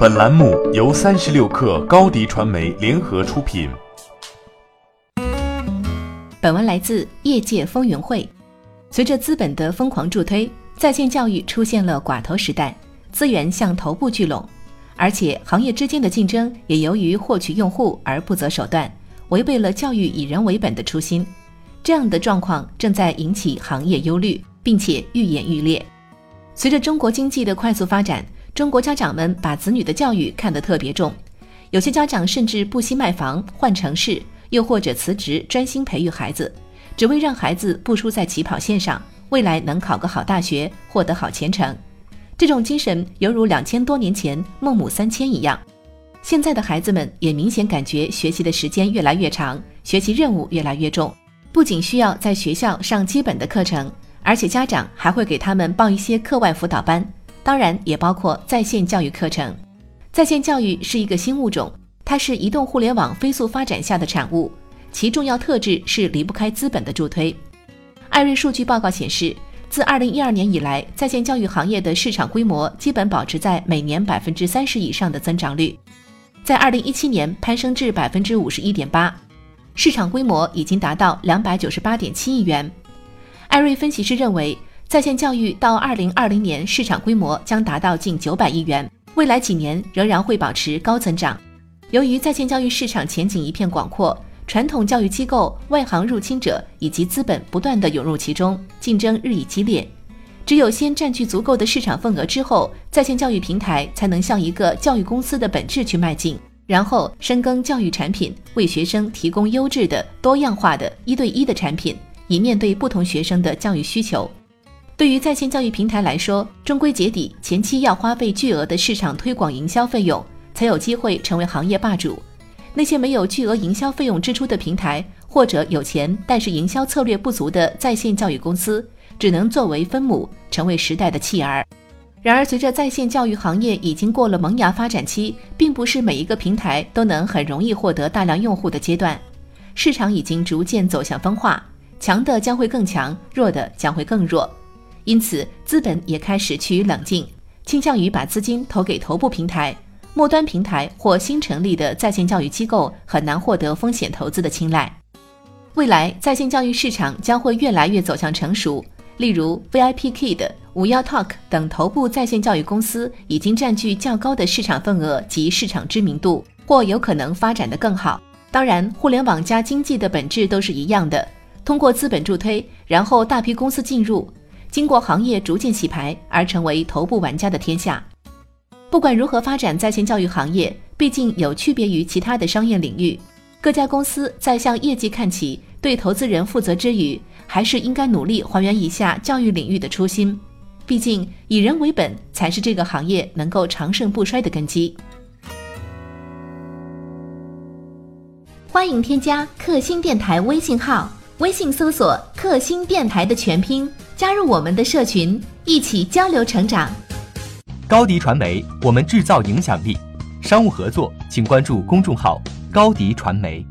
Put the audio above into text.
本栏目由三十六氪高低传媒联合出品。本文来自业界风云会。随着资本的疯狂助推，在线教育出现了寡头时代，资源向头部聚拢，而且行业之间的竞争也由于获取用户而不择手段，违背了教育以人为本的初心。这样的状况正在引起行业忧虑，并且愈演愈烈。随着中国经济的快速发展，中国家长们把子女的教育看得特别重，有些家长甚至不惜卖房换城市，又或者辞职专心培育孩子，只为让孩子不输在起跑线上，未来能考个好大学，获得好前程。这种精神犹如两千多年前孟母三迁一样。现在的孩子们也明显感觉学习的时间越来越长，学习任务越来越重，不仅需要在学校上基本的课程。而且家长还会给他们报一些课外辅导班，当然也包括在线教育课程。在线教育是一个新物种，它是移动互联网飞速发展下的产物，其重要特质是离不开资本的助推。艾瑞数据报告显示，自2012年以来，在线教育行业的市场规模基本保持在每年百分之三十以上的增长率，在2017年攀升至百分之五十一点八，市场规模已经达到两百九十八点七亿元。艾瑞分析师认为，在线教育到二零二零年市场规模将达到近九百亿元，未来几年仍然会保持高增长。由于在线教育市场前景一片广阔，传统教育机构、外行入侵者以及资本不断的涌入其中，竞争日益激烈。只有先占据足够的市场份额之后，在线教育平台才能向一个教育公司的本质去迈进，然后深耕教育产品，为学生提供优质的、多样化的一对一的产品。以面对不同学生的教育需求，对于在线教育平台来说，终归结底，前期要花费巨额的市场推广营销费用，才有机会成为行业霸主。那些没有巨额营销费用支出的平台，或者有钱但是营销策略不足的在线教育公司，只能作为分母，成为时代的弃儿。然而，随着在线教育行业已经过了萌芽发展期，并不是每一个平台都能很容易获得大量用户的阶段，市场已经逐渐走向分化。强的将会更强，弱的将会更弱，因此资本也开始趋于冷静，倾向于把资金投给头部平台、末端平台或新成立的在线教育机构，很难获得风险投资的青睐。未来在线教育市场将会越来越走向成熟，例如 VIP Kid、五幺 Talk 等头部在线教育公司已经占据较高的市场份额及市场知名度，或有可能发展的更好。当然，互联网加经济的本质都是一样的。通过资本助推，然后大批公司进入，经过行业逐渐洗牌而成为头部玩家的天下。不管如何发展在线教育行业，毕竟有区别于其他的商业领域。各家公司在向业绩看齐、对投资人负责之余，还是应该努力还原一下教育领域的初心。毕竟以人为本才是这个行业能够长盛不衰的根基。欢迎添加克星电台微信号。微信搜索“克星电台”的全拼，加入我们的社群，一起交流成长。高迪传媒，我们制造影响力。商务合作，请关注公众号“高迪传媒”。